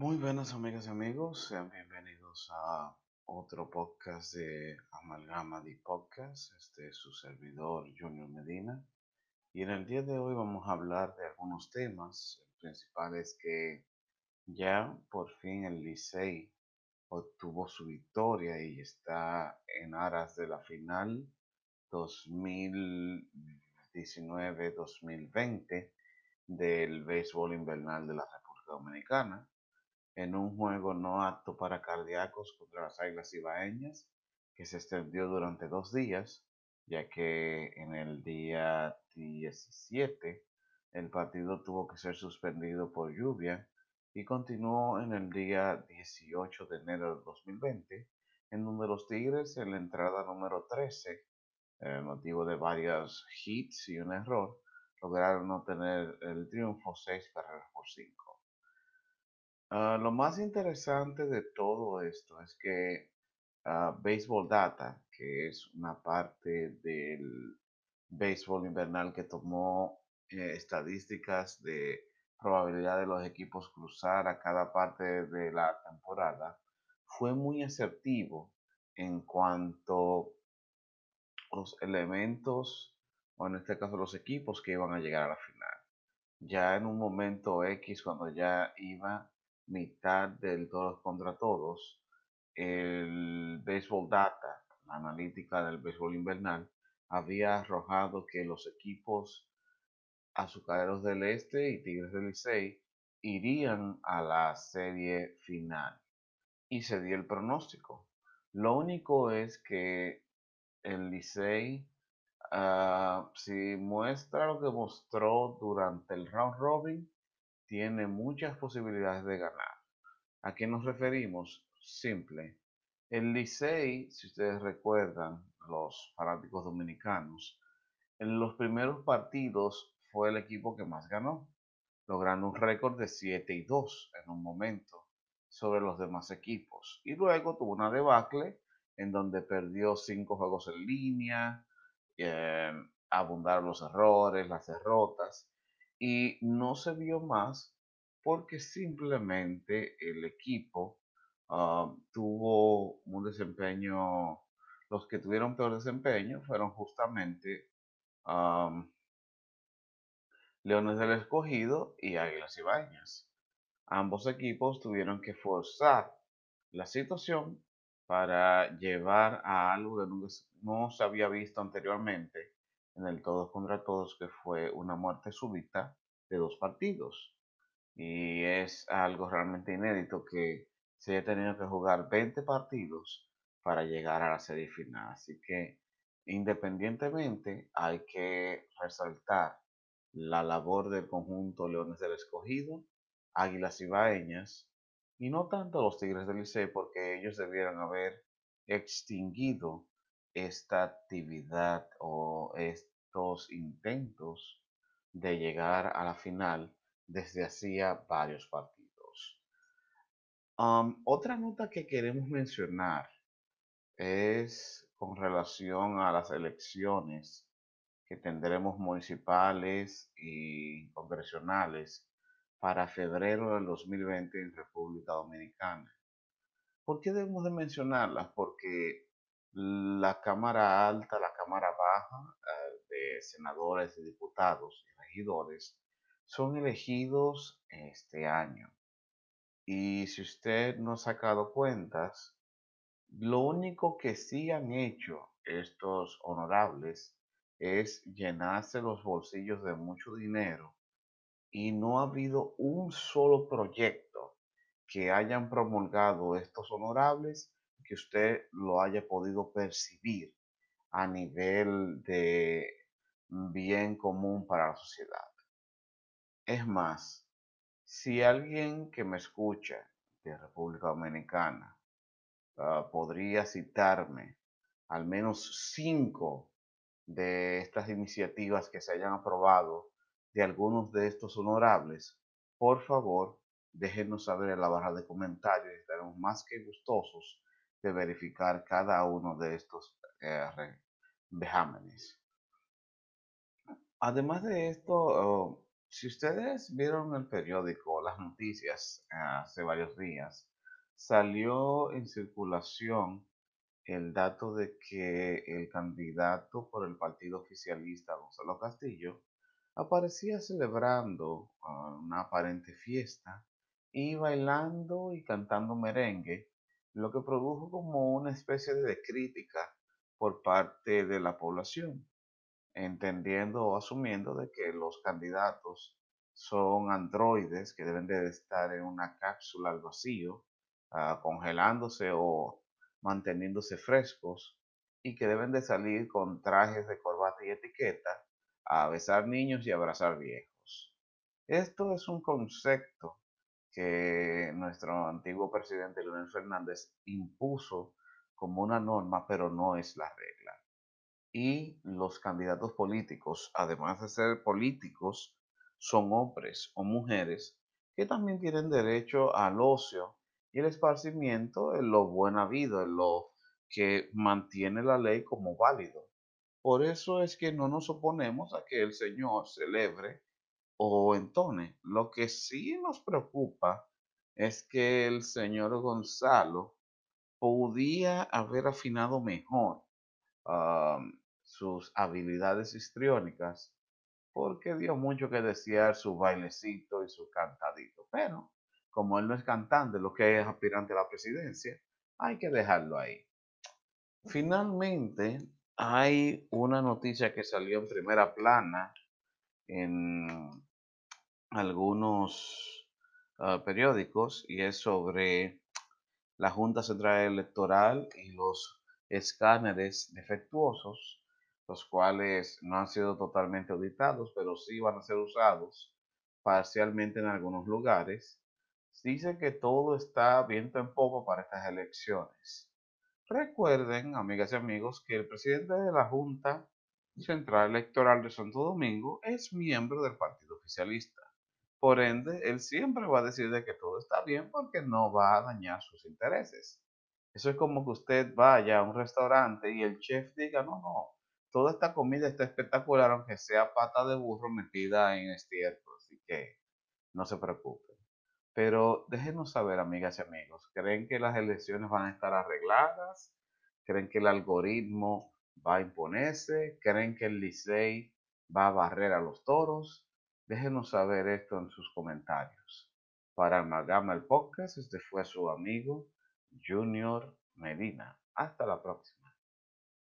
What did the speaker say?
Muy buenas amigas y amigos, sean bienvenidos a otro podcast de Amalgama de Podcast. Este es su servidor Junior Medina. Y en el día de hoy vamos a hablar de algunos temas. El principal es que ya por fin el Licey obtuvo su victoria y está en aras de la final 2019-2020 del béisbol invernal de la República Dominicana en un juego no apto para cardíacos contra las Águilas Ibaeñas, que se extendió durante dos días, ya que en el día 17 el partido tuvo que ser suspendido por lluvia y continuó en el día 18 de enero de 2020, en donde los Tigres en la entrada número 13, eh, motivo de varios hits y un error, lograron obtener el triunfo 6 carreras por 5. Ah, lo más interesante de todo esto es que uh, Baseball Data, que es una parte del béisbol invernal que tomó eh, estadísticas de probabilidad de los equipos cruzar a cada parte de la temporada, fue muy asertivo en cuanto a los elementos, o en este caso los equipos que iban a llegar a la final. Ya en un momento X, cuando ya iba mitad del todos contra todos, el Baseball Data, la analítica del béisbol invernal, había arrojado que los equipos Azucareros del Este y Tigres del Licey irían a la serie final. Y se dio el pronóstico. Lo único es que el Licey, ah, si muestra lo que mostró durante el round robin, tiene muchas posibilidades de ganar. ¿A qué nos referimos? Simple. El Licey, si ustedes recuerdan, los fanáticos dominicanos, en los primeros partidos fue el equipo que más ganó, logrando un récord de 7 y 2 en un momento sobre los demás equipos. Y luego tuvo una debacle en donde perdió cinco juegos en línea, eh, abundaron los errores, las derrotas, y no se vio más porque simplemente el equipo ah, tuvo un desempeño, los que tuvieron peor desempeño fueron justamente Leones del Escogido y Águilas Ibañas. Ambos equipos tuvieron que forzar la situación para llevar a algo que no se había visto anteriormente en el todos contra todos, que fue una muerte súbita de dos partidos. Y es algo realmente inédito que se haya tenido que jugar 20 partidos para llegar a la serie final. Así que independientemente hay que resaltar la labor del conjunto Leones del Escogido, Águilas Ibaeñas, y no tanto los Tigres del Liceo porque ellos debieran haber extinguido esta actividad o estos intentos de llegar a la final desde hacía varios partidos. otra nota que queremos mencionar es con relación a las elecciones que tendremos municipales y congresionales para febrero del 2020 en República Dominicana. ¿Por qué debemos de mencionarlas? Porque la Cámara Alta, la Cámara Baja eh, de senadores y diputados y regidores son elegidos este año. Y si usted no ha sacado cuentas, lo único que sí han hecho estos honorables es llenarse los bolsillos de mucho dinero y no ha habido un solo proyecto que hayan promulgado estos honorables que usted lo haya podido percibir a nivel de bien común para la sociedad. Es más, si alguien que me escucha de República Dominicana ah, podría citarme al menos cinco de estas iniciativas que se hayan aprobado de algunos de estos honorables, por favor, déjenos saber en la barra de comentarios. Estaremos más que gustosos de verificar cada uno de estos eh, vejámenes. Además de esto, oh, si ustedes vieron el periódico, las noticias hace varios días, salió en circulación el dato de que el candidato por el partido oficialista, Gonzalo Castillo, aparecía celebrando ah, una aparente fiesta y bailando y cantando merengue, lo que produjo como una especie de crítica por parte de la población, entendiendo o asumiendo de que los candidatos son androides que deben de estar en una cápsula al vacío, ah, congelándose o manteniéndose frescos y que deben de salir con trajes de corbata y etiqueta a besar niños y abrazar viejos. Esto es un concepto que nuestro antiguo presidente Leonel Fernández impuso como una norma, pero no es la regla. Y los candidatos políticos, además de ser políticos, son hombres o mujeres que también tienen derecho al ocio y el esparcimiento en lo buen habido, en lo que mantiene la ley como válido. Por eso es que no nos oponemos a que el Señor celebre o entone. Lo que sí nos preocupa es que el señor Gonzalo podía haber afinado mejor sus habilidades histriónicas porque dio mucho que desear su bailecito y su cantadito. Pero como él no es cantante, lo que es aspirante a la presidencia, hay que dejarlo ahí. Finalmente, hay una noticia que salió en primera plana en algunos ah, periódicos y es sobre la Junta Central Electoral y los escáneres defectuosos, los cuales no han sido totalmente auditados, pero sí van a ser usados parcialmente en algunos lugares dice que todo está viento en popa para estas elecciones. Recuerden, amigas y amigos, que el presidente de la Junta Central Electoral de Santo Domingo es miembro del partido oficialista. Por ende, él siempre va a decir de que todo está bien porque no va a dañar sus intereses. Eso es como que usted vaya a un restaurante y el chef diga, no, no, toda esta comida está espectacular aunque sea pata de burro metida en estiércol, así que no se preocupe. Pero déjenos saber, amigas y amigos, ¿creen que las elecciones van a estar arregladas? ¿Creen que el algoritmo va a imponerse? ¿Creen que el Licey va a barrer a los toros? Déjenos saber esto en sus comentarios. Para Amalgama el Podcast, este fue su amigo Junior Medina. Hasta la próxima.